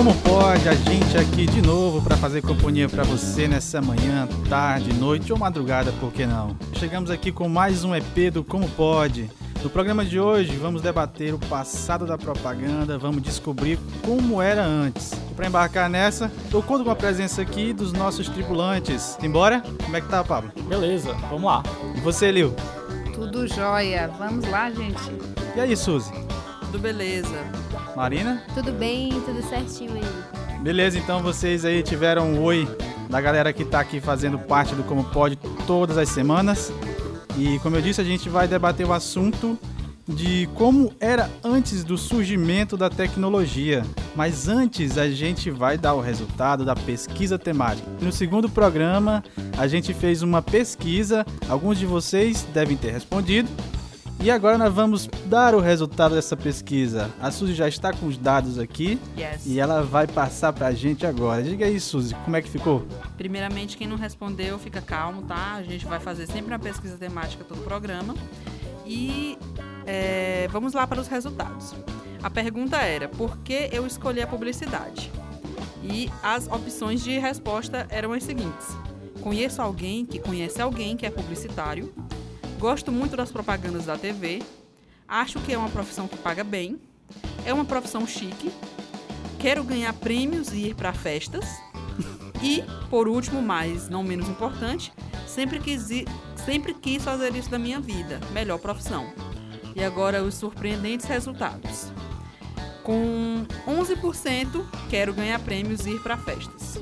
Como pode a gente aqui de novo para fazer companhia para você nessa manhã, tarde, noite ou madrugada, por que não? Chegamos aqui com mais um EP do Como Pode. No programa de hoje vamos debater o passado da propaganda, vamos descobrir como era antes. E para embarcar nessa, eu conto com a presença aqui dos nossos tripulantes. Embora? Como é que tá, Pablo? Beleza, vamos lá. E você, Lil? Tudo jóia. Vamos lá, gente. E aí, Suzy? Tudo beleza. Marina? Tudo bem, tudo certinho aí. Beleza, então vocês aí tiveram um oi da galera que tá aqui fazendo parte do Como Pode todas as semanas. E como eu disse, a gente vai debater o assunto de como era antes do surgimento da tecnologia. Mas antes a gente vai dar o resultado da pesquisa temática. No segundo programa, a gente fez uma pesquisa, alguns de vocês devem ter respondido. E agora nós vamos dar o resultado dessa pesquisa. A Suzy já está com os dados aqui Yes. e ela vai passar pra gente agora. Diga aí, Suzy, como é que ficou? Primeiramente, quem não respondeu, fica calmo, tá? A gente vai fazer sempre uma pesquisa temática todo o programa. E é, vamos lá para os resultados. A pergunta era: por que eu escolhi a publicidade? E as opções de resposta eram as seguintes: conheço alguém que conhece alguém que é publicitário, gosto muito das propagandas da TV, acho que é uma profissão que paga bem, é uma profissão chique, quero ganhar prêmios e ir para festas. E, por último, mas não menos importante, sempre quis, sempre quis fazer isso da minha vida. Melhor profissão. E agora os surpreendentes resultados. Com 11%, quero ganhar prêmios e ir para festas.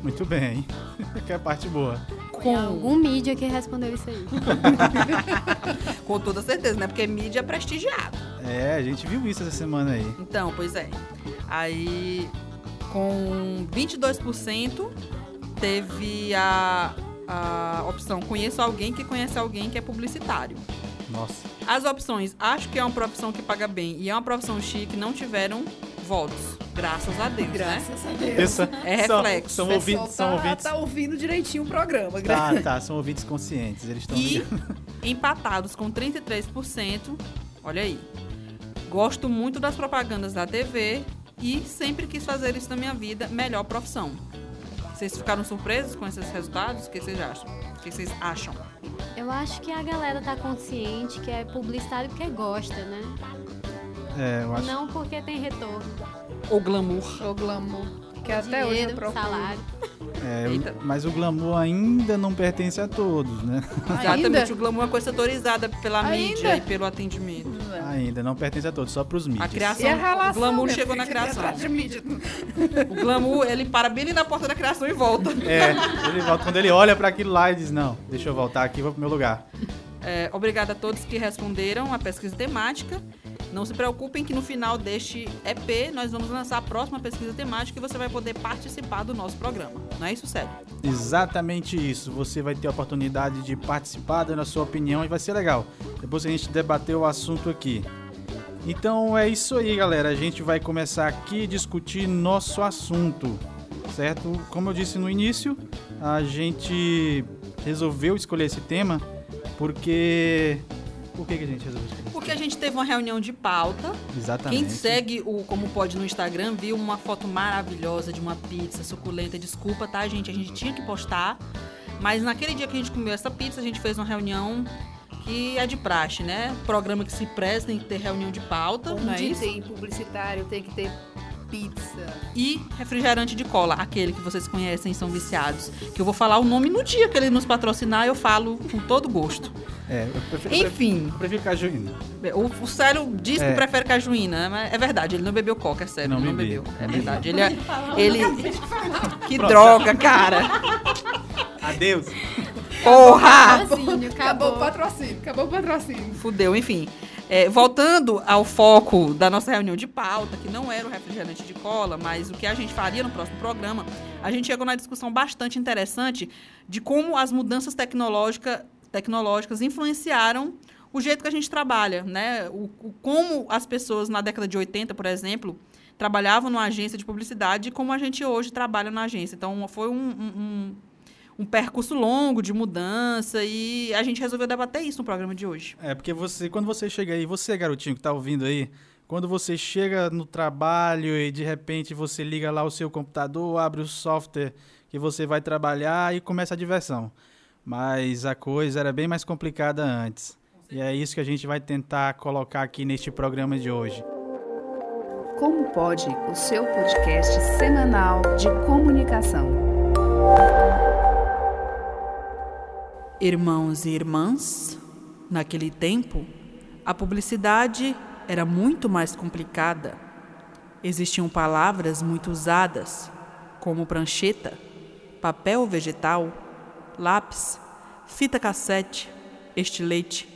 Muito bem. que é a parte boa. Tem algum mídia que respondeu isso aí. Com toda certeza, né? Porque mídia é prestigiado. É, a gente viu isso essa semana aí. Então, pois é. Aí, com 22%, teve a, a opção conheço alguém que conhece alguém que é publicitário. Nossa. As opções acho que é uma profissão que paga bem e é uma profissão chique não tiveram votos. Graças a Deus, né? Graças a Deus. Essa, É são, reflexo. São O pessoal ouvintes, são tá, ouvintes. tá ouvindo direitinho o programa. gra- Tá, tá, são ouvintes conscientes. Eles estão E empatados com 33%, olha aí. Gosto muito das propagandas da TV e sempre quis fazer isso na minha vida, melhor profissão. Vocês ficaram surpresos com esses resultados? O que vocês acham? O que vocês acham? Eu acho que a galera tá consciente que é publicitário porque gosta, né? É, eu acho. Não porque tem retorno. O glamour. O glamour. Que até hoje eu Dinheiro, procuro. salário. É, mas o glamour ainda não pertence a todos, né? Exatamente, Ainda? o glamour é uma coisa setorizada pela Ainda? mídia e pelo atendimento. Ainda não pertence a todos, só pros mídias. A criação, E a relação, o glamour chegou na criação. atrás de mídia. O glamour, ele para bem ali na porta da criação e volta. É, ele volta, quando ele olha pra aquilo lá e diz: Não, deixa eu voltar aqui, vou pro meu lugar. É, obrigada a todos que responderam a pesquisa temática. Não se preocupem que no final deste EP nós vamos lançar a próxima pesquisa temática e você vai poder participar do nosso programa. Não é isso, sério? Exatamente isso. Você vai ter a oportunidade de participar, dando a sua opinião e vai ser legal. Depois a gente debater o assunto aqui. Então é isso aí, galera. A gente vai começar aqui a discutir nosso assunto, certo? Como eu disse no início, a gente resolveu escolher esse tema porque. Por que, que a gente resolveu escolher? Porque a gente teve uma reunião de pauta. Exatamente. Quem segue o Como Pode no Instagram viu uma foto maravilhosa de uma pizza suculenta. Desculpa, tá, gente? A gente tinha que postar. Mas naquele dia que a gente comeu essa pizza, a gente fez uma reunião que é de praxe, né? Programa que se presta tem que ter reunião de pauta, não é Onde isso? tem publicitário, tem que ter pizza. E refrigerante de cola, aquele que vocês conhecem são viciados. Que eu vou falar o nome no dia que ele nos patrocinar, eu falo com todo gosto. É, eu prefiro, eu Enfim, prefiro cajuína. o, o Célio diz É. que prefere cajuína, mas é verdade, ele não bebeu coca, é sério, Não ele não bebeu. É verdade. Ele, é- ele que Pronto. droga, cara. Adeus. Porra! Patrocínio, Acabou o acabou. patrocínio, acabou o patrocínio. Fudeu, enfim. É, voltando ao foco da nossa reunião de pauta, que não era o refrigerante de cola, mas o que a gente faria no próximo programa, a gente chegou na discussão bastante interessante de como as mudanças tecnológica, tecnológicas influenciaram o jeito que a gente trabalha, né? O, o- como as pessoas na década de 80, por exemplo, trabalhavam numa agência de publicidade e como a gente hoje trabalha na agência. Então, foi um- um- um um percurso longo de mudança e a gente resolveu debater isso no programa de hoje. É, porque você, quando você chega aí, você, garotinho que tá ouvindo aí, quando você chega no trabalho e de repente você liga lá o seu computador, abre o software que você vai trabalhar e começa a diversão. Mas a coisa era bem mais complicada antes. E é isso que a gente vai tentar colocar aqui neste programa de hoje. Como pode o seu podcast semanal de comunicação? Irmãos e irmãs, naquele tempo, a publicidade era muito mais complicada. Existiam palavras muito usadas, como prancheta, papel vegetal, lápis, fita cassete, estilete,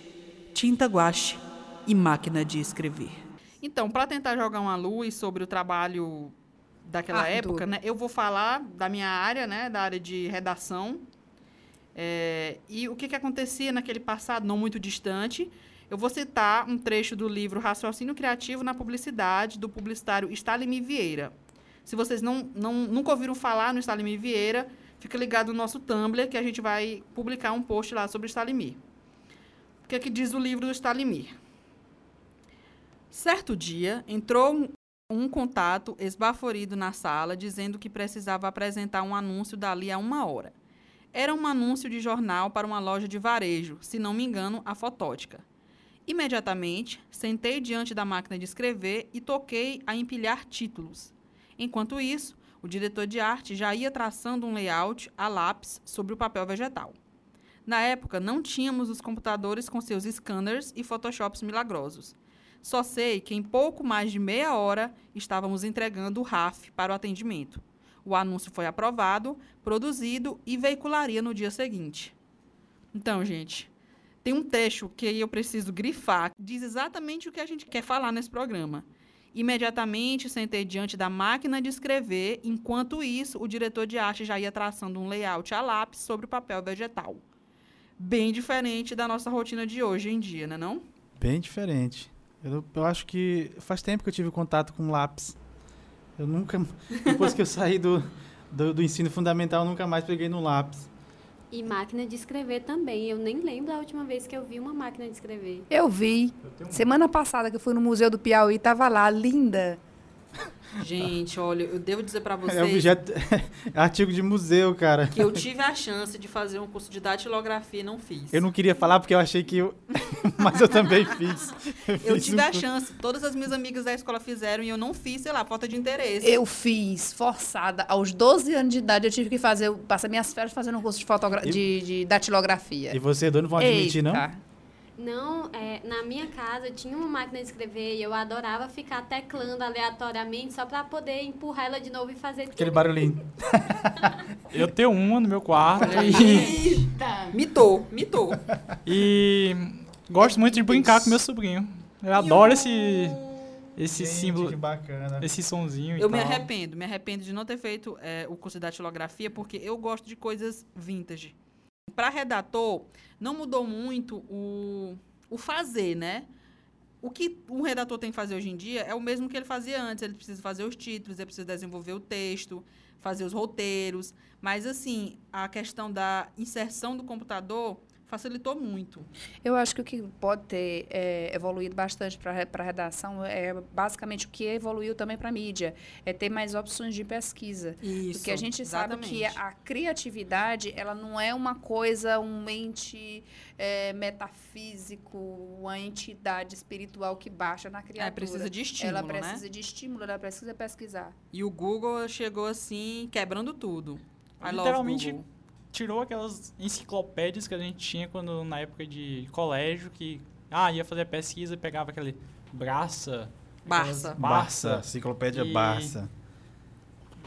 tinta guache e máquina de escrever. Então, para tentar jogar uma luz sobre o trabalho daquela época, né, eu vou falar da minha área, né, da área de redação. É, e o que, que acontecia naquele passado não muito distante. Eu vou citar um trecho do livro Raciocínio Criativo na Publicidade, do publicitário Stalin Vieira. Se vocês não, não, nunca ouviram falar no Stalin Vieira, fica ligado no nosso Tumblr, que a gente vai publicar um post lá sobre Stalimir. O que é que diz o livro do Stalimir? Certo dia, entrou um, um contato esbaforido na sala, dizendo que precisava apresentar um anúncio dali a uma hora. Era um anúncio de jornal para uma loja de varejo, se não me engano, a Fotótica. Imediatamente, sentei diante da máquina de escrever e toquei a empilhar títulos. Enquanto isso, o diretor de arte já ia traçando um layout a lápis sobre o papel vegetal. Na época, não tínhamos os computadores com seus scanners e photoshops milagrosos. Só sei que em pouco mais de meia hora estávamos entregando o RAF para o atendimento. O anúncio foi aprovado, produzido e veicularia no dia seguinte. Então, gente, tem um trecho que eu preciso grifar, diz exatamente o que a gente quer falar nesse programa. Imediatamente sentei diante da máquina de escrever, enquanto isso, o diretor de arte já ia traçando um layout a lápis sobre o papel vegetal. Bem diferente da nossa rotina de hoje em dia, né não? Bem diferente. Eu, eu acho que faz tempo que eu tive contato com lápis. Eu nunca, depois que eu saí do, do, do ensino fundamental, eu nunca mais peguei no lápis. E máquina de escrever também. Eu nem lembro a última vez que eu vi uma máquina de escrever. Eu vi. Semana passada que eu fui no Museu do Piauí, tava lá, linda. Gente, olha, eu devo dizer para É vocês objeto, é artigo de museu, cara. que eu tive a chance de fazer um curso de datilografia e não fiz. Eu não queria falar porque eu achei que eu. Mas eu também fiz. Eu fiz tive um a chance, todas as minhas amigas da escola fizeram e eu não fiz, sei lá, falta de interesse. Eu fiz, forçada. Aos 12 anos de idade, eu tive que fazer, passar minhas férias fazendo um curso de, fotogra- E- de, de datilografia. E você, dono, não vão admitir, não? Eita. Não, é, na minha casa tinha uma máquina de escrever e eu adorava ficar teclando aleatoriamente só pra poder empurrar ela de novo e fazer Aquele tudo. barulhinho. Eu tenho uma no meu quarto e, Mitou, mitou. e gosto muito de brincar com meu sobrinho. Eu adoro esse, esse Gente, símbolo, Que bacana. esse sonzinho e Eu me tal. arrependo, me arrependo de não ter feito é, o curso de datilografia, porque eu gosto de coisas vintage. Para redator, não mudou muito o, o fazer, né? O que um redator tem que fazer hoje em dia é o mesmo que ele fazia antes. Ele precisa fazer os títulos, ele precisa desenvolver o texto, fazer os roteiros. Mas, assim, a questão da inserção do computador facilitou muito. Eu acho que o que pode ter é, evoluído bastante para a redação é basicamente o que evoluiu também para a mídia. É ter mais opções de pesquisa. Isso. Porque a gente sabe que a criatividade, ela não é uma coisa, um ente é, metafísico, uma entidade espiritual que baixa na criatura. É, precisa de estímulo, Ela né? precisa de estímulo, ela precisa pesquisar. E o Google chegou assim, quebrando tudo. I love Literalmente Google. Tirou aquelas enciclopédias que a gente tinha quando na época de colégio que ah, ia fazer pesquisa e pegava aquele braça, Barça. aquelas Barça. Enciclopédia E- Barça.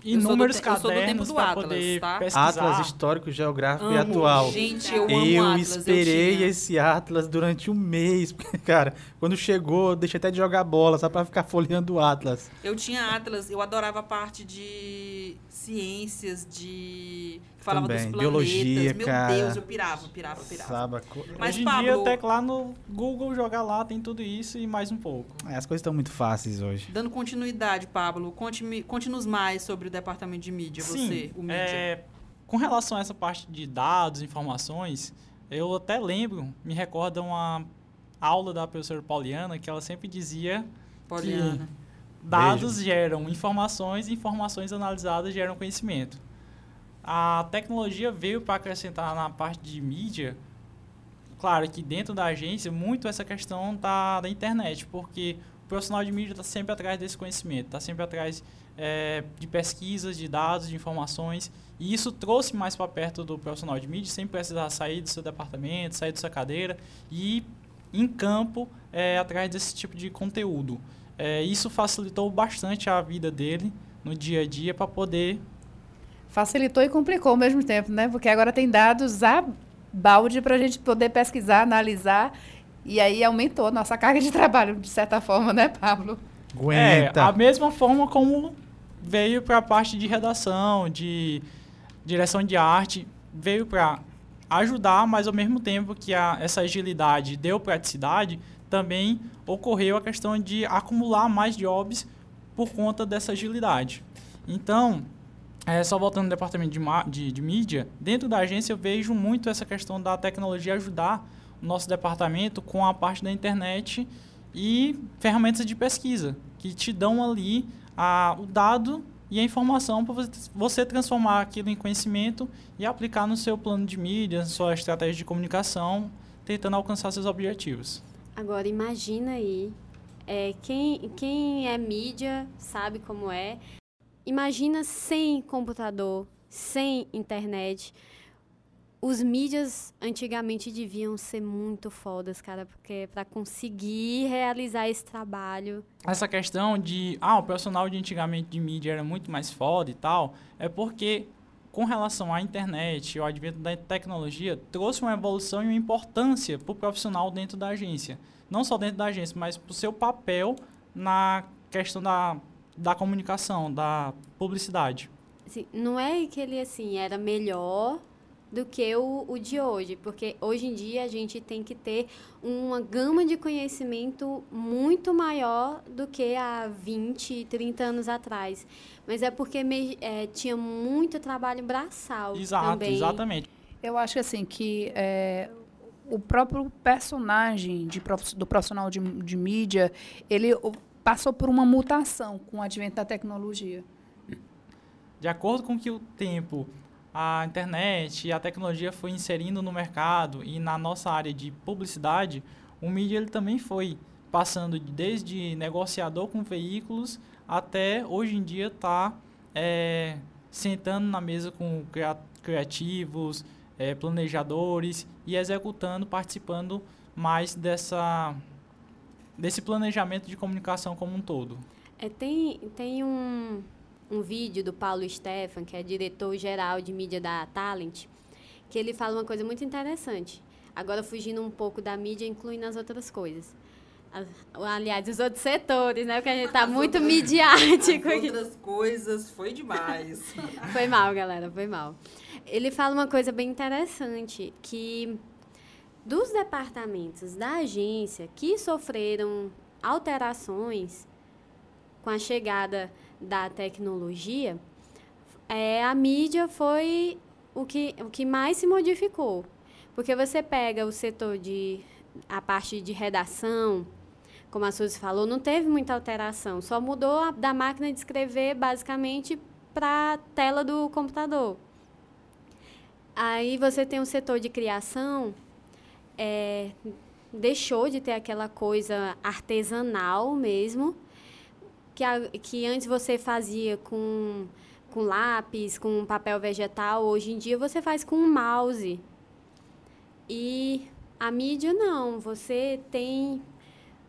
Inúmeros Eu sou do te- eu sou do tempo cadernos do para Atlas, poder tá? pesquisar. Atlas histórico, geográfico e Amo. atual. Gente, eu amo Eu Atlas. esperei eu esse Atlas durante um mês. porque, Cara, quando chegou, eu deixei até de jogar bola, só pra ficar folheando o Atlas. Eu tinha Atlas, eu adorava a parte de ciências, de... falava Também, dos planetas. biologia, Meu cara. Deus, eu pirava, pirava, pirava. Mas, Hoje em Pablo- dia, até lá no Google jogar lá tem tudo isso e mais um pouco. É, as coisas estão muito fáceis hoje. Dando continuidade, Pablo, conte-nos mais sobre o departamento de mídia, você, o mídia. é, com relação a essa parte de dados, informações, eu até lembro, me recorda uma aula da professora Pauliana que ela sempre dizia Poliana. Dados geram informações e informações analisadas geram conhecimento. A tecnologia veio para acrescentar na parte de mídia. Claro que dentro da agência, muito essa questão tá da internet, porque o profissional de mídia está sempre atrás desse conhecimento, está sempre atrás é, de pesquisas, de dados, de informações. E isso trouxe mais para perto do profissional de mídia, sem precisar sair do seu departamento, sair da sua cadeira e em campo é, atrás desse tipo de conteúdo. É, isso facilitou bastante a vida dele no dia a dia para poder. Facilitou e complicou ao mesmo tempo, né? Porque agora tem dados a balde para a gente poder pesquisar, analisar. E aí aumentou a nossa carga de trabalho, de certa forma, né, Pablo? É, a mesma forma como veio para a parte de redação, de direção de arte, veio para ajudar, mas ao mesmo tempo que a, essa agilidade deu praticidade, também ocorreu a questão de acumular mais jobs por conta dessa agilidade. Então, é, só voltando no departamento de, de, de, mídia, dentro da agência eu vejo muito essa questão da tecnologia ajudar o nosso departamento com a parte da internet e ferramentas de pesquisa, que te dão ali a, o dado e a informação para você transformar aquilo em conhecimento e aplicar no seu plano de mídia, sua estratégia de comunicação, tentando alcançar seus objetivos. Agora, imagina aí, é, quem, quem é mídia sabe como é. Imagina sem computador, sem internet, os mídias antigamente deviam ser muito fodas, cara, porque para conseguir realizar esse trabalho. Essa questão de, ah, o profissional de antigamente de mídia era muito mais foda e tal, é porque com relação à internet, o advento da tecnologia trouxe uma evolução e uma importância para o profissional dentro da agência. Não só dentro da agência, mas para o seu papel na questão da, da comunicação, da publicidade. Assim, não é que ele assim era melhor do que o, o de hoje, porque hoje em dia a gente tem que ter uma gama de conhecimento muito maior do que há 20, 30 anos atrás. Mas é porque me, é, tinha muito trabalho braçal Exato, também. exatamente. Eu acho assim que é, o próprio personagem de, do profissional de, de mídia, ele passou por uma mutação com o advento da tecnologia. De acordo com que o tempo a internet e a tecnologia foi inserindo no mercado e na nossa área de publicidade, o mídia ele também foi passando desde negociador com veículos até hoje em dia tá, é, sentando na mesa com criativos, é, planejadores e executando, participando mais dessa desse planejamento de comunicação como um todo. É, tem, tem um, um vídeo do Paulo Stefan, que é diretor-geral de mídia da Talent, que ele fala uma coisa muito interessante. Agora, fugindo um pouco da mídia, incluindo as outras coisas. Aliás, os outros setores, né? Porque a gente está muito outras, midiático. As outras coisas, foi demais. foi mal, galera, foi mal. Ele fala uma coisa bem interessante, que dos departamentos da agência que sofreram alterações com a chegada da tecnologia, é, a mídia foi o que, o que mais se modificou. Porque você pega o setor de. a parte de redação, como a Suzy falou, não teve muita alteração. Só mudou a, da máquina de escrever, basicamente, para a tela do computador. Aí você tem o setor de criação, é, deixou de ter aquela coisa artesanal mesmo que, a, que antes você fazia com, com lápis, com papel vegetal, hoje em dia você faz com um mouse. E a mídia não, você tem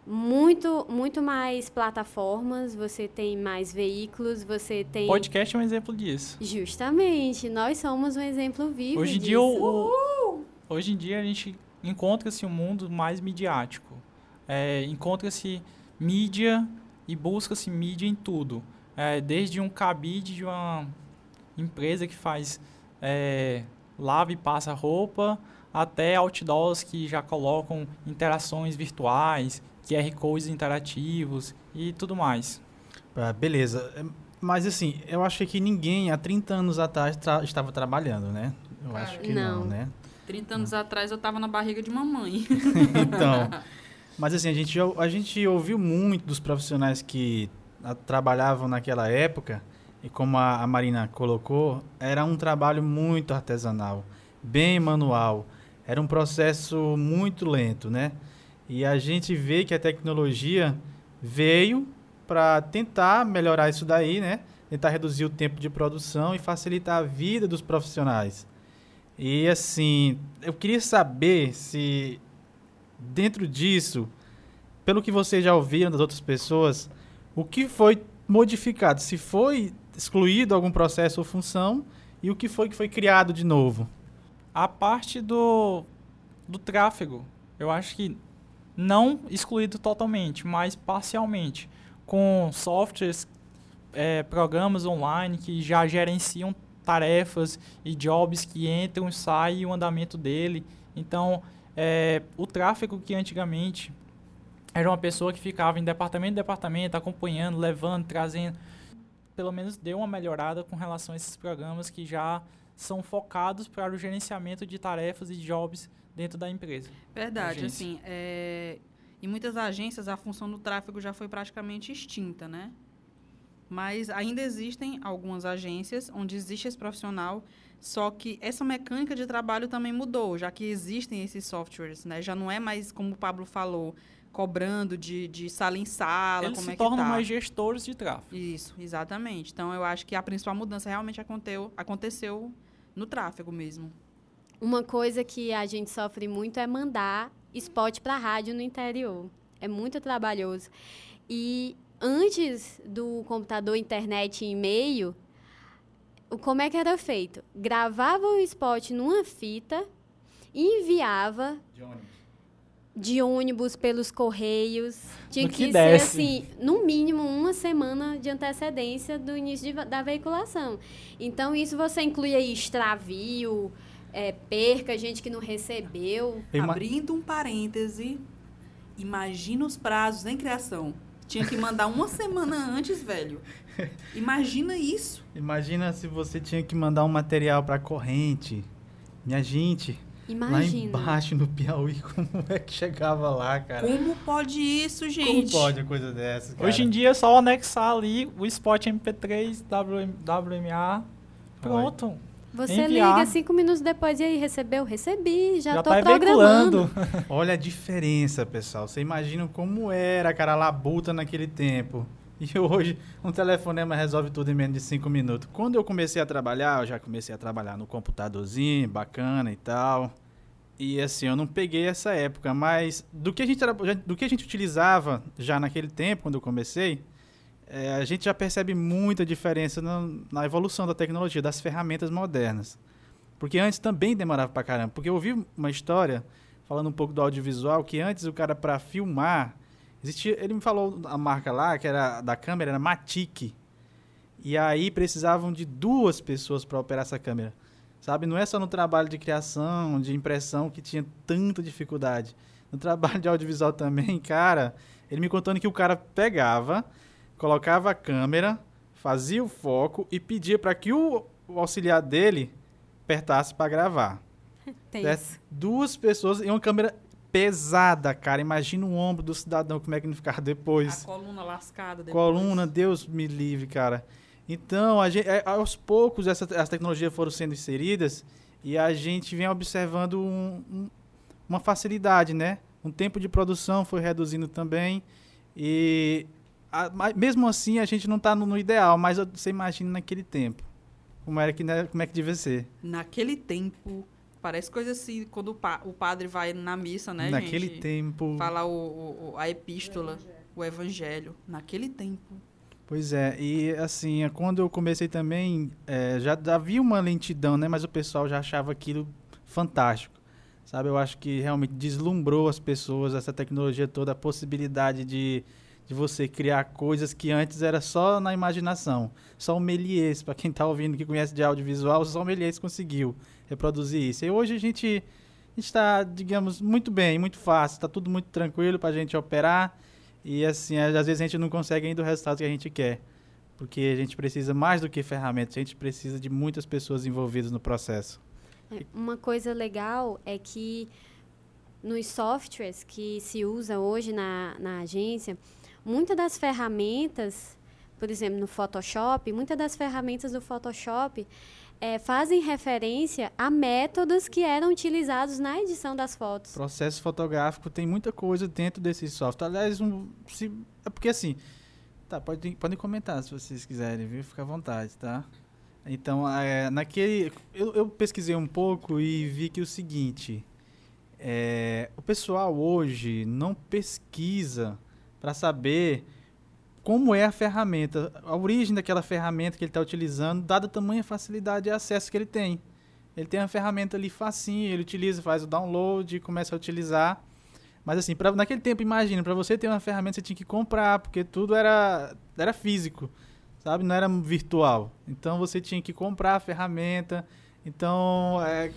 muito muito mais plataformas, você tem mais veículos, você tem podcast é um exemplo disso. Justamente, nós somos um exemplo vivo. Hoje em disso. dia o, hoje em dia a gente encontra-se um mundo mais midiático. É, encontra-se mídia e busca-se mídia em tudo. É, desde um cabide de uma empresa que faz é, lava e passa roupa, até outdoors que já colocam interações virtuais, QR codes interativos e tudo mais. Ah, beleza. É, mas assim, eu acho que ninguém há 30 anos atrás tra estava trabalhando, né? Eu acho que não, não né? 30 anos atrás eu estava na barriga de mamãe. então, Mas assim, a gente, a gente ouviu muito dos profissionais que a, trabalhavam naquela época, e como a, a Marina colocou, era um trabalho muito artesanal, bem manual. Era um processo muito lento, né? E a gente vê que a tecnologia veio para tentar melhorar isso daí, né? Tentar reduzir o tempo de produção e facilitar a vida dos profissionais. E assim, eu queria saber se dentro disso, pelo que vocês já ouviram das outras pessoas, o que foi modificado? Se foi excluído algum processo ou função e o que foi que foi criado de novo? A parte do, do tráfego, eu acho que não excluído totalmente, mas parcialmente, com softwares, é, programas online que já gerenciam tarefas e jobs que entram e saem e o andamento dele. Então, é, o tráfego que antigamente era uma pessoa que ficava em departamento em departamento, acompanhando, levando, trazendo, pelo menos deu uma melhorada com relação a esses programas que já são focados para o gerenciamento de tarefas e jobs dentro da empresa. Verdade, assim, é, em muitas agências a função do tráfego já foi praticamente extinta, né? Mas ainda existem algumas agências onde existe esse profissional, só que essa mecânica de trabalho também mudou, já que existem esses softwares, né? Já não é mais, como o Pablo falou, cobrando de, de sala em sala, Eles como se é que tornam tá. mais gestores de tráfego. Isso, exatamente. Então, eu acho que a principal mudança realmente aconteceu, aconteceu no tráfego mesmo. Uma coisa que a gente sofre muito é mandar spot para rádio no interior. É muito trabalhoso. E antes do computador, internet e e-mail, como é que era feito? Gravava o spot numa fita enviava De ônibus. de ônibus pelos correios. Tinha que, que ser desce. assim, no mínimo uma semana de antecedência do início de- da veiculação. Então isso você inclui aí extravio, é, perca, gente que não recebeu. Ima- Abrindo um parêntese, imagina os prazos em criação. Tinha que mandar uma semana antes, velho. Imagina isso. Imagina se você tinha que mandar um material para corrente. Minha gente, Imagina. lá embaixo no Piauí, como é que chegava lá, cara? Como pode isso, Como gente? pode uma coisa dessa, cara? Hoje em dia é só anexar ali o spot MP3, WM, WMA, pronto. Você enviar. liga cinco minutos depois e aí, recebeu? Recebi, já, Já tô tá programando. Olha a diferença, pessoal. Você imagina como era, cara, a labuta naquele tempo. E hoje, um telefonema resolve tudo em menos de cinco minutos. Quando eu comecei a trabalhar, eu já comecei a trabalhar no computadorzinho, bacana e tal. E assim, eu não peguei essa época, mas do que a gente, do que a gente utilizava já naquele tempo, quando eu comecei, é, a gente já percebe muita diferença na, na evolução da tecnologia, das ferramentas modernas. Porque antes também demorava pra caramba. Porque eu ouvi uma história, falando um pouco do audiovisual, que antes o cara para filmar, existia, ele me falou a marca lá, que era da câmera, era Matic. E aí precisavam de duas pessoas para operar essa câmera. Sabe, não é só no trabalho de criação, de impressão que tinha tanta dificuldade. No trabalho de audiovisual também, cara, ele me contando que o cara pegava, colocava a câmera, fazia o foco e pedia para que o, o auxiliar dele apertasse para gravar. Tem Certo? isso. Duas pessoas e uma câmera pesada, cara. Imagina o ombro do cidadão, como é que não ficava depois. A coluna lascada depois. Coluna, Deus me livre, cara. Então, gente, é, aos poucos, essa, as tecnologias foram sendo inseridas e a gente vem observando um- um- uma facilidade, né? Um tempo de produção foi reduzindo também. E a- mesmo assim, a gente não está no, no ideal, mas você imagina naquele tempo. Como, era que, né, como é que devia ser. Naquele tempo, parece coisa assim, quando o, pa- o padre vai na missa, né, naquele gente? tempo. Fala o, o- o- a epístola, o evangelho. Naquele tempo. Pois é, e assim, é, quando eu comecei também, é, já havia uma lentidão, né? Mas o pessoal já achava aquilo fantástico. Sabe, eu acho que realmente deslumbrou as pessoas, essa tecnologia toda, a possibilidade de, de você criar coisas que antes era só na imaginação. Só o Méliès, para quem está ouvindo que conhece de audiovisual, só o Méliès conseguiu reproduzir isso. E hoje a gente está, digamos, muito bem, muito fácil, está tudo muito tranquilo para a gente operar. E assim, às vezes a gente não consegue ainda o resultado que a gente quer. Porque a gente precisa mais do que ferramentas, a gente precisa de muitas pessoas envolvidas no processo. É, Uma coisa legal é que nos softwares que se usa hoje na, na agência, muitas das ferramentas, por exemplo, no Photoshop, muitas das ferramentas do Photoshop é, fazem referência a métodos que eram utilizados na edição das fotos. Processo fotográfico tem muita coisa dentro desse software. Aliás, um, se, é porque assim, tá, pode, podem comentar se vocês quiserem, viu? Fica à vontade, tá? Então, é, naquele, eu, eu, pesquisei um pouco e vi que o seguinte, é, o pessoal hoje não pesquisa para saber como é a ferramenta, a origem daquela ferramenta que ele está utilizando, dada a tamanha facilidade de acesso que ele tem. Ele tem uma ferramenta ali facinho, ele utiliza, faz o download, começa a utilizar. Mas assim, pra, naquele tempo, imagina, para você ter uma ferramenta você tinha que comprar, porque tudo era, era físico, sabe? Não era virtual. Então você tinha que comprar a ferramenta. Então, é,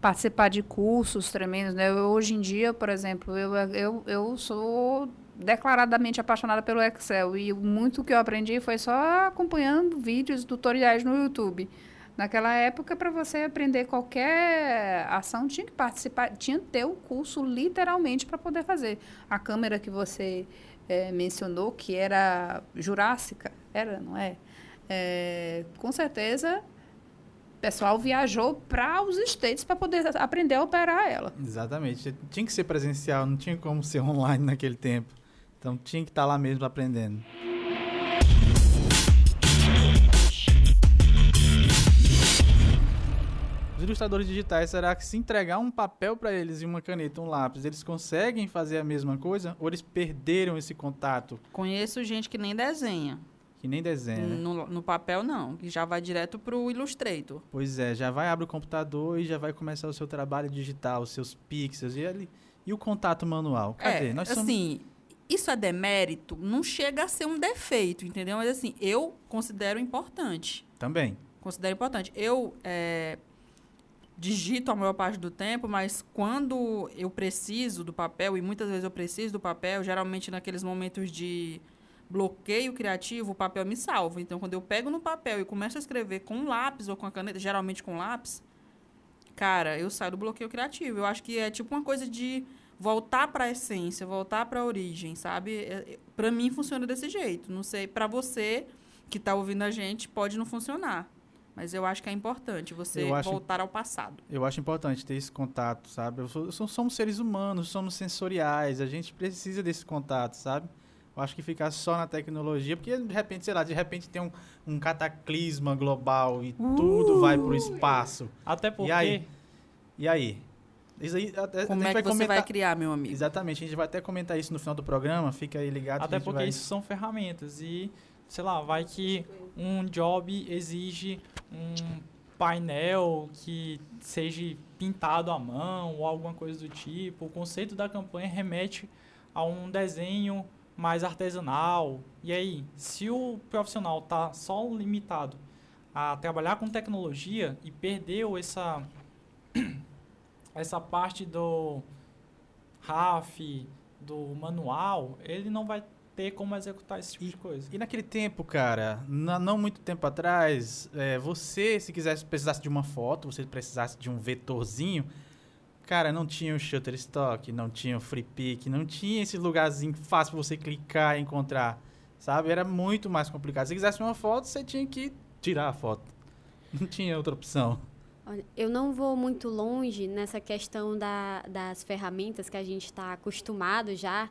participar de cursos tremendos, né? Eu, hoje em dia, por exemplo, eu, eu, eu sou declaradamente apaixonada pelo Excel e muito que eu aprendi foi só acompanhando vídeos, tutoriais no YouTube. Naquela época, para você aprender qualquer ação, tinha que participar, tinha que ter um curso literalmente para poder fazer. A câmera que você é, mencionou, que era jurássica, era, não é? é com certeza, o pessoal viajou para os States para poder aprender a operar ela. Exatamente. Tinha que ser presencial, não tinha como ser online naquele tempo. Então tinha que estar tá lá mesmo aprendendo. Os ilustradores digitais, será que se entregar um papel para eles e uma caneta, um lápis, eles conseguem fazer a mesma coisa? Ou eles perderam esse contato? Conheço gente que nem desenha. Que nem desenha. Né? No, no, papel, não. Que já vai direto para o Illustrator. Pois é, já vai abrir o computador e já vai começar o seu trabalho digital, os seus pixels. E, ali, e o contato manual? Cadê? É, Nós somos... assim, isso é demérito, não chega a ser um defeito, entendeu? Mas assim, eu considero importante. Também. Considero importante. Eu é, digito a maior parte do tempo, mas quando eu preciso do papel, e muitas vezes eu preciso do papel, geralmente naqueles momentos de bloqueio criativo, o papel me salva. Então, quando eu pego no papel e começo a escrever com lápis ou com a caneta, geralmente com lápis, cara, eu saio do bloqueio criativo. Eu acho que é tipo uma coisa de voltar para a essência, voltar para a origem, sabe? É, é, para mim funciona desse jeito. Não sei, para você que está ouvindo a gente, pode não funcionar. Mas eu acho que é importante você acho, voltar ao passado. Eu acho importante ter esse contato, sabe? Eu sou, somos seres humanos, somos sensoriais, a gente precisa desse contato, sabe? Eu acho que ficar só na tecnologia, porque de repente, sei lá, de repente tem um, um cataclisma global e uh! tudo vai para o espaço. Até porque... E aí? E aí? Isso aí, até, Como é que você comentar... vai criar, meu amigo? Exatamente, a gente vai até comentar isso no final do programa, fica aí ligado. Até porque vai... isso são ferramentas e, sei lá, vai que um job exige um painel que seja pintado à mão ou alguma coisa do tipo. O conceito da campanha remete a um desenho mais artesanal. E aí, se o profissional está só limitado a trabalhar com tecnologia e perdeu essa essa parte do RAF, do manual, ele não vai ter como executar esse tipo e, de coisa. E naquele tempo, cara, na, não muito tempo atrás, é, você, se quisesse, precisasse de uma foto, você precisasse de um vetorzinho, cara, não tinha o Shutterstock, não tinha o FreePic, não tinha esse lugarzinho fácil pra você clicar e encontrar, sabe? Era muito mais complicado. Se quisesse uma foto, você tinha que tirar a foto. Não tinha outra opção. Eu não vou muito longe nessa questão da, das ferramentas que a gente está acostumado já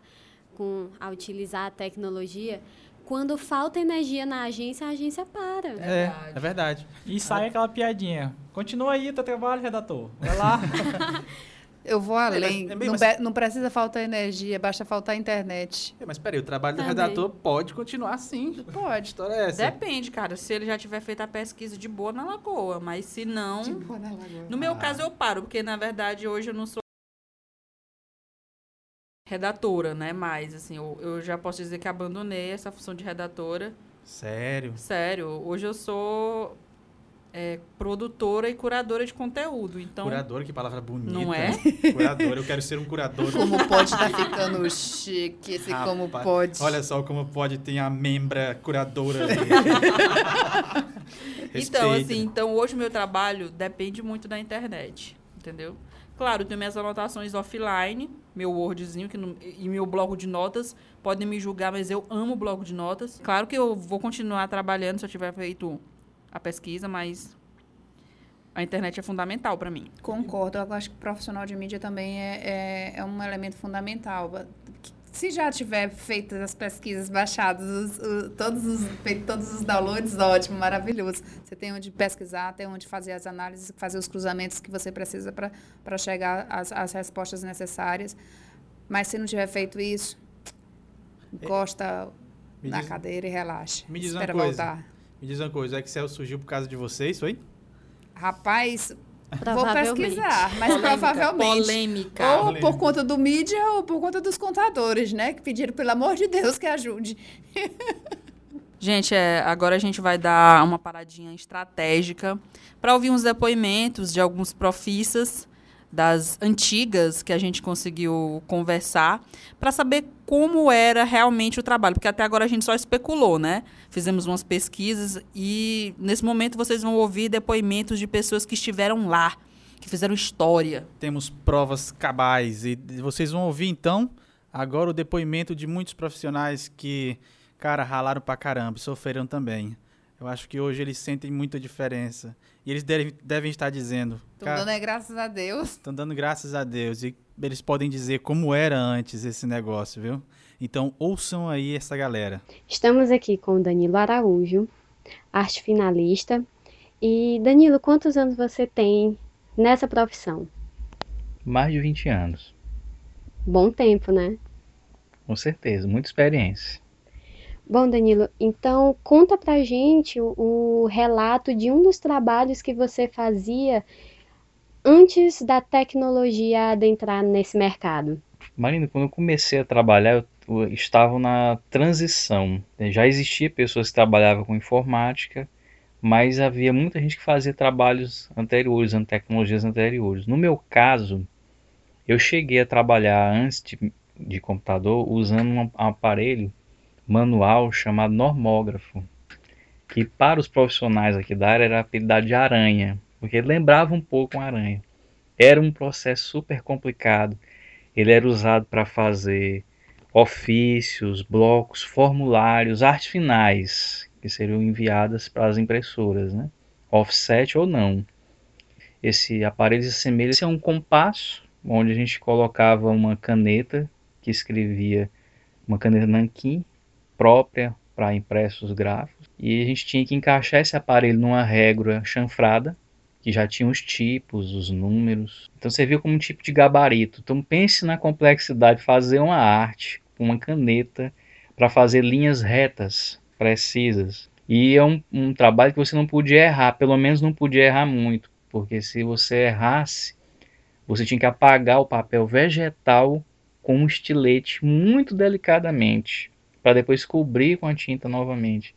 com a utilizar a tecnologia. Quando falta energia na agência, a agência para. É, é verdade. E sai aquela piadinha. Continua aí teu trabalho, redator. Vai lá. Eu vou além. É, mas, não, mas... não, precisa faltar energia, basta faltar internet. É, mas peraí, o trabalho Também. do redator pode continuar sim. Pode. história é essa? Depende, cara. Se ele já tiver feito a pesquisa de boa na lagoa. Mas se não. De boa na lagoa. No meu ah. caso, eu paro, porque na verdade hoje eu não sou redatora, né? Mas, assim, eu, eu já posso dizer que abandonei essa função de redatora. Sério? Sério. Hoje eu sou é, produtora e curadora de conteúdo. Então, curadora, que palavra bonita. Não é? Curadora, eu quero ser um curador. Como pode estar tá ficando chique esse Rapaz, como pode. Olha só como pode ter a membra curadora ali. então, assim, então hoje o meu trabalho depende muito da internet, entendeu? Claro, tenho minhas anotações offline, meu Wordzinho que no, e meu bloco de notas. Podem me julgar, mas eu amo o bloco de notas. Claro que eu vou continuar trabalhando se eu tiver feito a pesquisa, mas a internet é fundamental para mim. Concordo. Eu acho que o profissional de mídia também é, é, é um elemento fundamental se já tiver feito as pesquisas, baixadas, os, os, todos, os, feito todos os downloads, ótimo, maravilhoso. Você tem onde pesquisar, tem onde fazer as análises, fazer os cruzamentos que você precisa para chegar às, às respostas necessárias. Mas se não tiver feito isso, encosta é, na diz, cadeira e relaxa. Me diz Espera uma coisa. Voltar. Me diz uma coisa, o Excel surgiu por causa de vocês, foi? Rapaz, Vou pesquisar, mas Polêmica. provavelmente. Polêmica. Ou Polêmica. por conta do mídia ou por conta dos contadores, né? Que pediram, pelo amor de Deus, que ajude. Gente, é, agora a gente vai dar uma paradinha estratégica para ouvir uns depoimentos de alguns profissas das antigas que a gente conseguiu conversar para saber como era realmente o trabalho, porque até agora a gente só especulou, né? Fizemos umas pesquisas e nesse momento vocês vão ouvir depoimentos de pessoas que estiveram lá, que fizeram história. Temos provas cabais e vocês vão ouvir então agora o depoimento de muitos profissionais que, cara, ralaram pra caramba, sofreram também. Eu acho que hoje eles sentem muita diferença. E eles devem, devem estar dizendo. Estão dando é graças a Deus. Estão dando graças a Deus. E eles podem dizer como era antes esse negócio, viu? Então ouçam aí essa galera. Estamos aqui com o Danilo Araújo, arte finalista. E Danilo, quantos anos você tem nessa profissão? Mais de 20 anos. Bom tempo, né? Com certeza, muita experiência. Bom, Danilo, então conta pra gente o, relato de um dos trabalhos que você fazia antes da tecnologia adentrar nesse mercado. Marina, quando eu comecei a trabalhar, eu, eu estava na transição. Já existia pessoas que trabalhavam com informática, mas havia muita gente que fazia trabalhos anteriores, tecnologias anteriores. No meu caso, eu cheguei a trabalhar antes de, de computador usando um aparelho manual chamado normógrafo, que para os profissionais aqui da área era apelidado de aranha, porque ele lembrava um pouco uma aranha. Era um processo super complicado. Ele era usado para fazer ofícios, blocos, formulários, artes finais que seriam enviadas para as impressoras, né? offset ou não. Esse aparelho se assemelha a um compasso, onde a gente colocava uma caneta que escrevia, uma caneta nanquim, própria para impressos gráficos. E a gente tinha que encaixar esse aparelho numa régua chanfrada, que já tinha os tipos, os números. Então você viu como um tipo de gabarito. Então pense na complexidade de fazer uma arte com uma caneta para fazer linhas retas, precisas. E é um, um trabalho que você não podia errar, pelo menos não podia errar muito, porque se você errasse, você tinha que apagar o papel vegetal com um estilete muito delicadamente para depois cobrir com a tinta novamente.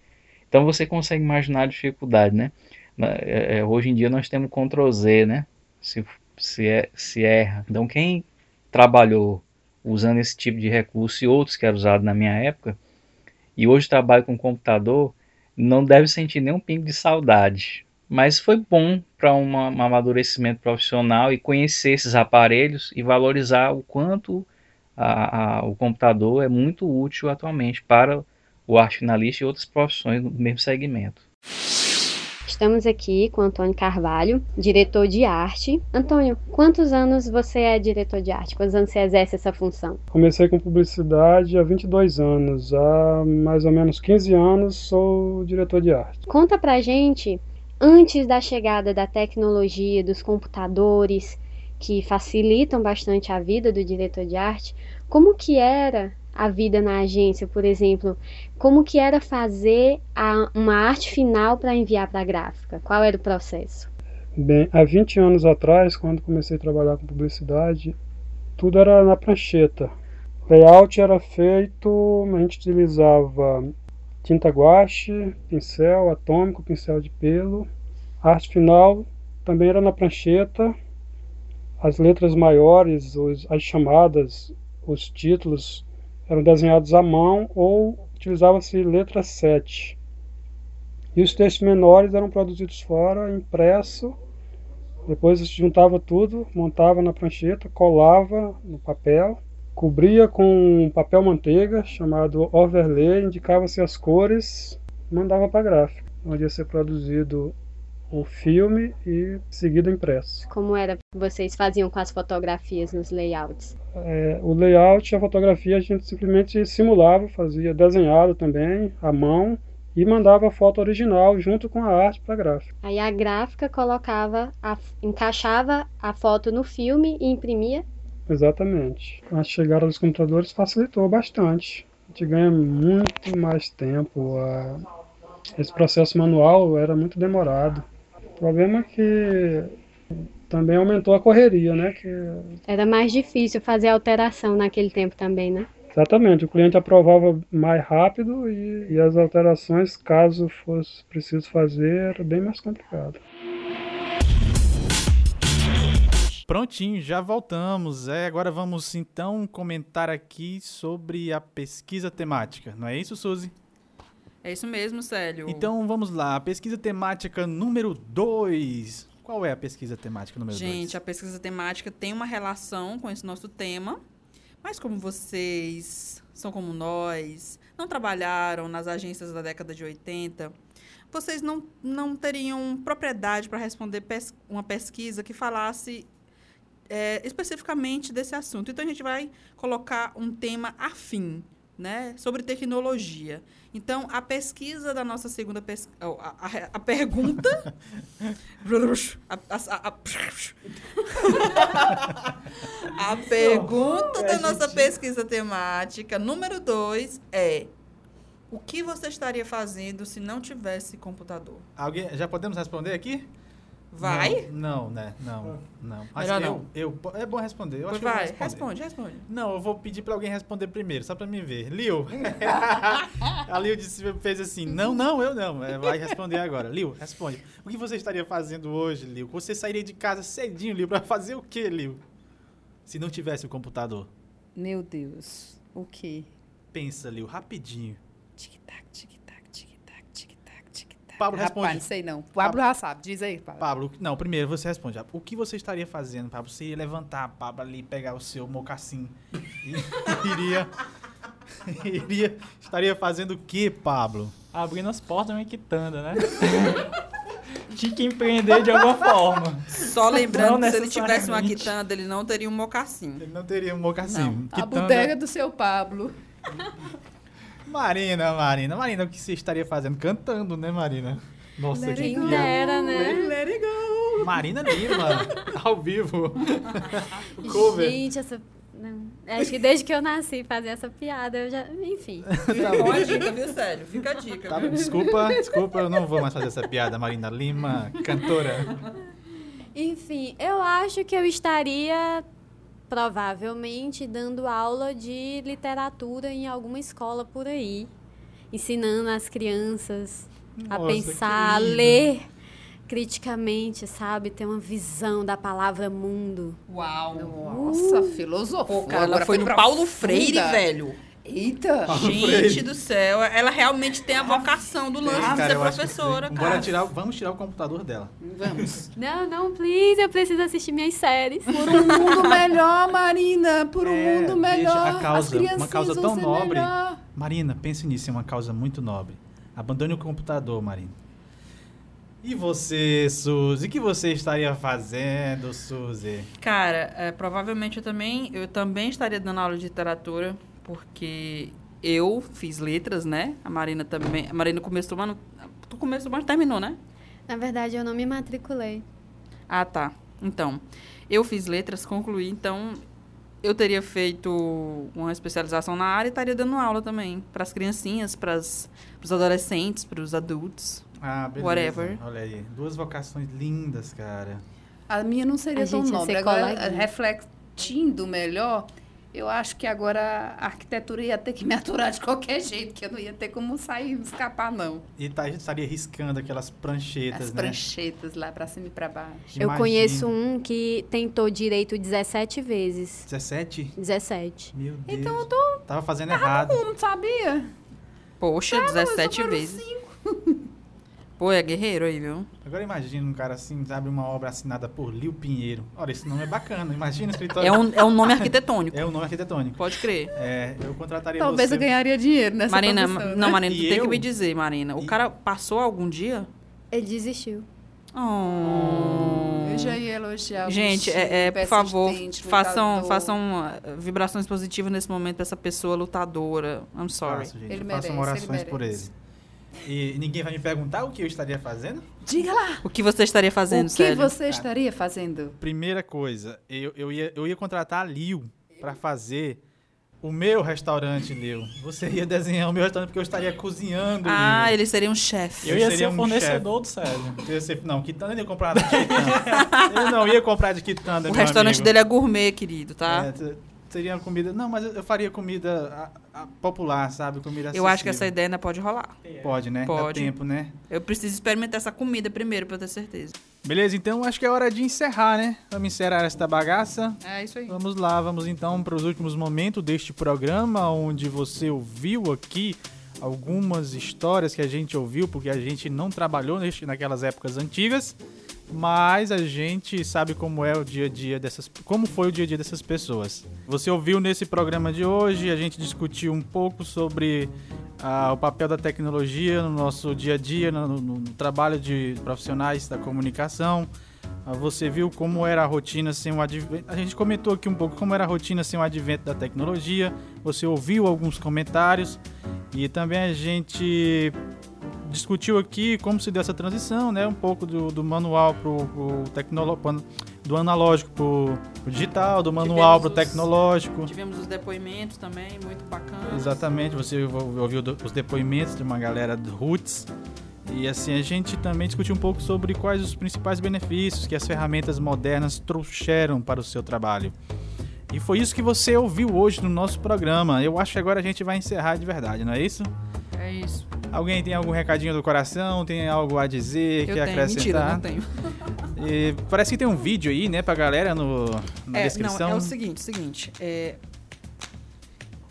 Então você consegue imaginar a dificuldade, né? É, é, hoje em dia nós temos Ctrl Z, né? Se, se, é, se erra. Então quem trabalhou usando esse tipo de recurso e outros que eram usados na minha época, e hoje trabalha com computador, não deve sentir nenhum pingo de saudade. Mas foi bom para um amadurecimento profissional e conhecer esses aparelhos e valorizar o quanto a, a, o computador é muito útil atualmente para o arte finalista e outras profissões do mesmo segmento. Estamos aqui com Antônio Carvalho, diretor de arte. Antônio, quantos anos você é diretor de arte? Quantos anos você exerce essa função? Comecei com publicidade há 22 anos. Há mais ou menos 15 anos sou diretor de arte. Conta pra gente, antes da chegada da tecnologia, dos computadores, que facilitam bastante a vida do diretor de arte, como que era a vida na agência, por exemplo, como que era fazer a, uma arte final para enviar para a gráfica? Qual era o processo? Bem, há 20 anos atrás, quando comecei a trabalhar com publicidade, tudo era na prancheta. Layout era feito, a gente utilizava tinta guache, pincel atômico, pincel de pelo. A arte final também era na prancheta, as letras maiores, os, as chamadas, os títulos eram desenhados à mão ou utilizava-se letra 7. E os textos menores eram produzidos fora, impresso, Depois juntava tudo, montava na prancheta, colava no papel, cobria com papel manteiga chamado overlay, indicava-se as cores, mandava para a gráfica, onde ia ser produzido o filme e seguido impresso. Como era vocês faziam com as fotografias nos layouts? É, o layout e a fotografia a gente simplesmente simulava, fazia desenhado também, à mão, e mandava a foto original junto com a arte para a gráfica. Aí a gráfica colocava, a, encaixava a foto no filme e imprimia? Exatamente. A chegada dos computadores facilitou bastante. A gente ganha muito mais tempo. A... Esse processo manual era muito demorado. O problema é que também aumentou a correria, né? Que... Era mais difícil fazer alteração naquele tempo também, né? Exatamente, o cliente aprovava mais rápido e, e as alterações, caso fosse preciso fazer, era bem mais complicado. Prontinho, já voltamos. É, agora vamos então comentar aqui sobre a pesquisa temática. Não é isso, Suzy? É isso mesmo, Célio. Então vamos lá. Pesquisa temática número 2. Qual é a pesquisa temática número 2? Gente, dois? a pesquisa temática tem uma relação com esse nosso tema. Mas como vocês são como nós, não trabalharam nas agências da década de 80, vocês não, não teriam propriedade para responder pes uma pesquisa que falasse é, especificamente desse assunto. Então, a gente vai colocar um tema afim, né, sobre tecnologia. Então, a pesquisa da nossa segunda pesquisa. A, a, a, pergunta. a, a, pergunta da nossa pesquisa temática, número dois, é. O que você estaria fazendo se não tivesse computador? Alguém, já podemos responder aqui? Vai? Não, não né? Não, não. Mas Melhor eu, não. Eu, é bom responder. Eu acho vai, responder. responde, responde. Não, eu vou pedir para alguém responder primeiro, só para me ver. Liu. a Liu disse, fez assim, não, não, eu não. É, vai responder agora. Liu, responde. O que você estaria fazendo hoje, Liu? Você sairia de casa cedinho, Liu, para fazer o quê, Liu? Se não tivesse o computador. Meu Deus, o quê? Pensa, Liu, rapidinho. Tic-tac, tic Pablo responde. Rapaz, não sei não. Pablo já sabe. Diz aí, Pablo. Pablo, não, primeiro você responde. O que você estaria fazendo, Pablo? Você ia levantar, Pablo, ali, pegar o seu mocassim. E iria... iria... Estaria fazendo o que, Pablo? Abrindo as portas de uma quitanda, né? Tinha que empreender de alguma forma. Só lembrando que se ele tivesse uma quitanda, ele não teria um mocassim. Ele não teria um mocassim. A bodega do seu Pablo. Marina, Marina, Marina, o que você estaria fazendo? Cantando, né, Marina? Nossa, que Quem dera, né? Let it go. Marina Lima, ao vivo. Cover. Gente, essa... Não. Acho que desde que eu nasci fazer essa piada, eu já. Enfim. Fica a dica, viu, Sério? Fica a dica. Tá, desculpa, desculpa, eu não vou mais fazer essa piada, Marina Lima, cantora. Enfim, eu acho que eu estaria provavelmente dando aula de literatura em alguma escola por aí, ensinando as crianças Nossa, a pensar, a ler criticamente, sabe? Ter uma visão da palavra mundo. Uau! Nossa, uh, filosofia. Pô, ela foi no Paulo Freire, velho. Eita! Gente do céu, ela realmente tem a vocação do lance de ser professora, cara. Bora tirar, vamos tirar o computador dela. Vamos. Não, não, please, eu preciso assistir minhas séries. Por um mundo melhor, Marina, por um é, mundo melhor. A causa, uma causa tão nobre. Melhor. Marina, pense nisso, é uma causa muito nobre. Abandone o computador, Marina. E você, Suzy? O que você estaria fazendo, Suzy? Cara, é, provavelmente eu também, eu também estaria dando aula de literatura porque eu fiz letras, né? A Marina também. A Marina começou, mas tu começou, mas terminou, né? Na verdade, eu não me matriculei. Ah, tá. Então, eu fiz letras, concluí, então eu teria feito uma especialização na área e estaria dando aula também para as criancinhas, para os adolescentes, para os adultos. Ah, beleza. Whatever. Olha aí, duas vocações lindas, cara. A minha não seria a tão nobre. Agora, refletindo melhor, eu acho que agora a arquitetura ia ter que me aturar de qualquer jeito, que eu não ia ter como sair, escapar, não. E tá, a gente estaria riscando aquelas pranchetas, As né? pranchetas lá para cima e para baixo. Eu conheço um que tentou direito 17 vezes. 17? 17. Meu Deus. Então eu tô... Tava fazendo errado. Não sabia? Poxa, Tava, 17 vezes. Pô, é guerreiro aí, viu? Agora imagina um cara assim, sabe, uma obra assinada por Lio Pinheiro. Olha, esse nome é bacana. Imagina o escritório. É um, é um nome arquitetônico. É um nome arquitetônico. Pode crer. É, eu contrataria Talvez você. eu ganharia dinheiro nessa Marina, profissão, não, né? Marina, tu E tem eu? que me dizer, Marina. O E- cara passou algum dia? Ele desistiu. Oh. Eu já ia elogiar Gente, é, é, por favor, façam, façam uh, vibrações positivas nesse momento pra essa pessoa lutadora. I'm sorry. Faço, gente. Ele Façam merece, orações ele por ele. E ninguém vai me perguntar o que eu estaria fazendo? Diga lá, O que você estaria fazendo, o que Célio? você estaria fazendo? Primeira coisa, eu, eu, ia, eu ia contratar a Lio pra fazer o meu restaurante, Lio. Você ia desenhar o meu restaurante porque eu estaria cozinhando, Ah, ele seria um chefe. Eu Eu ia seria ser o um fornecedor do Célio. Eu ia ser- não, quitanda não ia comprar de quitanda. eu não ia comprar de quitanda, O meu restaurante amigo. dele é gourmet, querido, tá? É, seria comida... Não, mas eu faria comida a- a- popular, sabe? Comida Eu acho que essa acessível. ideia ainda pode rolar. Pode, né? Pode. Dá tempo, né? Eu preciso experimentar essa comida primeiro pra eu ter certeza. Beleza, então acho que é hora de encerrar, né? Vamos encerrar esta bagaça. É isso aí. Vamos lá, vamos então para os últimos momentos deste programa, onde você ouviu aqui algumas histórias que a gente ouviu, porque a gente não trabalhou neste, naquelas épocas antigas, mas a gente sabe como é o dia a dia dessas, como foi o dia a dia dessas pessoas. Você ouviu nesse programa de hoje, a gente discutiu um pouco sobre ah, o papel da tecnologia no nosso dia a dia, no, no- no trabalho de profissionais da comunicação. Ah, Você viu como era a rotina sem o advento. A gente comentou aqui um pouco como era a rotina sem o advento da tecnologia. Você ouviu alguns comentários e também a gente discutiu aqui como se deu essa transição, né? Um pouco do, do manual pro, pro tecnológico, do analógico pro, pro digital, do manual Tivemos pro os- tecnológico. Tivemos os depoimentos também, muito bacanas. Exatamente, você ouv- ouviu os depoimentos de uma galera do Roots. E assim, a gente também discutiu um pouco sobre quais os principais benefícios que as ferramentas modernas trouxeram para o seu trabalho. E foi isso que você ouviu hoje no nosso programa. Eu acho que agora a gente vai encerrar de verdade, não é isso? É isso. Alguém tem algum recadinho do coração? Tem algo a dizer? Eu quer tenho. Mentira, acrescentar? não tenho. E parece que tem um vídeo aí, né, pra galera no, na é, descrição. Não, é o seguinte, seguinte. É,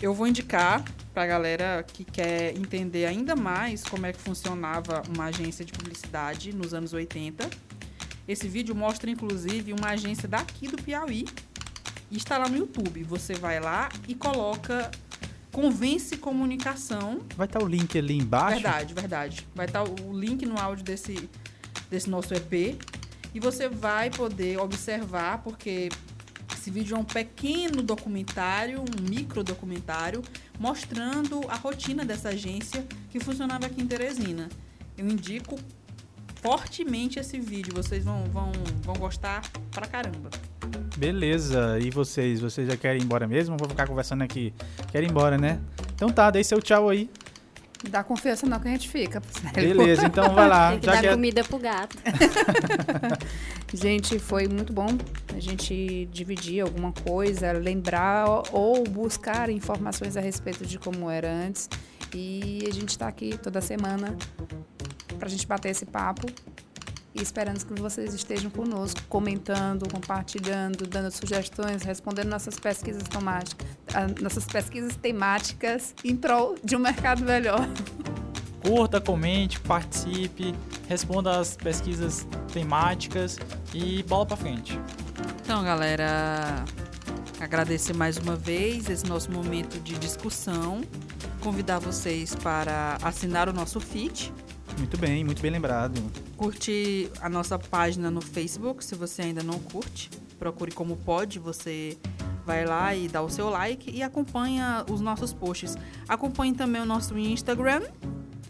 eu vou indicar pra galera que quer entender ainda mais como é que funcionava uma agência de publicidade nos anos 80. Esse vídeo mostra, inclusive, uma agência daqui do Piauí. E está lá no YouTube. Você vai lá e coloca Convence Comunicação. Vai estar o link ali embaixo. Verdade, verdade. Vai estar o link no áudio desse, desse nosso EP. E você vai poder observar, porque esse vídeo é um pequeno documentário, um micro documentário, mostrando a rotina dessa agência que funcionava aqui em Teresina. Eu indico fortemente esse vídeo. Vocês vão, vão, vão gostar pra caramba. Beleza, e vocês? Vocês já querem ir embora mesmo? Vou ficar conversando aqui. Querem ir embora, né? Então tá, dei seu tchau aí. Dá confiança não que a gente fica. sério. Beleza, então vai lá. Tem que Já dar que é- comida pro gato. Gente, foi muito bom a gente dividir alguma coisa, lembrar ou buscar informações a respeito de como era antes. E a gente está aqui toda semana para a gente bater esse papo. E esperamos que vocês estejam conosco, comentando, compartilhando, dando sugestões, respondendo nossas pesquisas temáticas, ah, nossas pesquisas temáticas em prol de um mercado melhor. Curta, comente, participe, responda as pesquisas temáticas e bola pra frente. Então, galera, agradecer mais uma vez esse nosso momento de discussão. Convidar vocês para assinar o nosso feed, Muito bem, muito bem lembrado. curtir a nossa página no Facebook, se você ainda não curte. Procure como pode, você vai lá e dá o seu like e acompanha os nossos posts. Acompanhe também o nosso Instagram,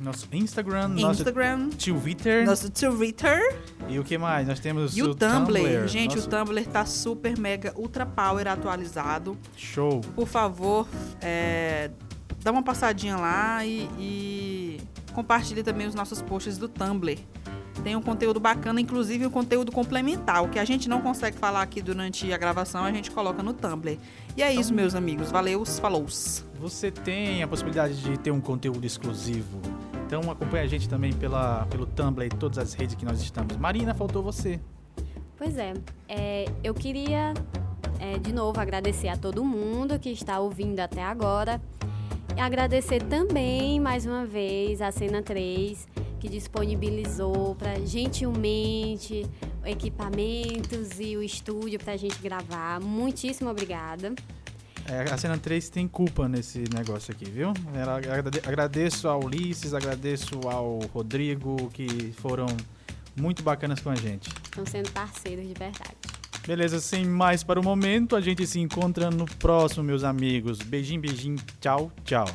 Nosso Instagram, nosso Instagram, Twitter nosso Twitter e o que mais? Nós temos e o Tumblr. Gente, Nosso- o Tumblr tá super mega ultra power atualizado. Show. por favor, é, dá uma passadinha lá e, e compartilhe também os nossos posts do Tumblr. Tem um conteúdo bacana, inclusive um conteúdo complementar. O que a gente não consegue falar aqui durante a gravação, a gente coloca no Tumblr. E é isso, meus amigos. Valeu, falou Você tem a possibilidade de ter um conteúdo exclusivo. Então acompanha a gente também pela, pelo Tumblr e todas as redes que nós estamos. Marina, faltou você. Pois é, é, eu queria é, de novo agradecer a todo mundo que está ouvindo até agora. E agradecer também, mais uma vez, a Cena 3 que disponibilizou para gentilmente equipamentos e o estúdio para a gente gravar. Muitíssimo obrigada. É, a Cena 3 tem culpa nesse negócio aqui, viu? Agradeço ao Ulisses, agradeço ao Rodrigo, que foram muito bacanas com a gente. Estão sendo parceiros de verdade. Beleza, sem mais para o momento, a gente se encontra no próximo, meus amigos. Beijinho, beijinho, tchau, tchau.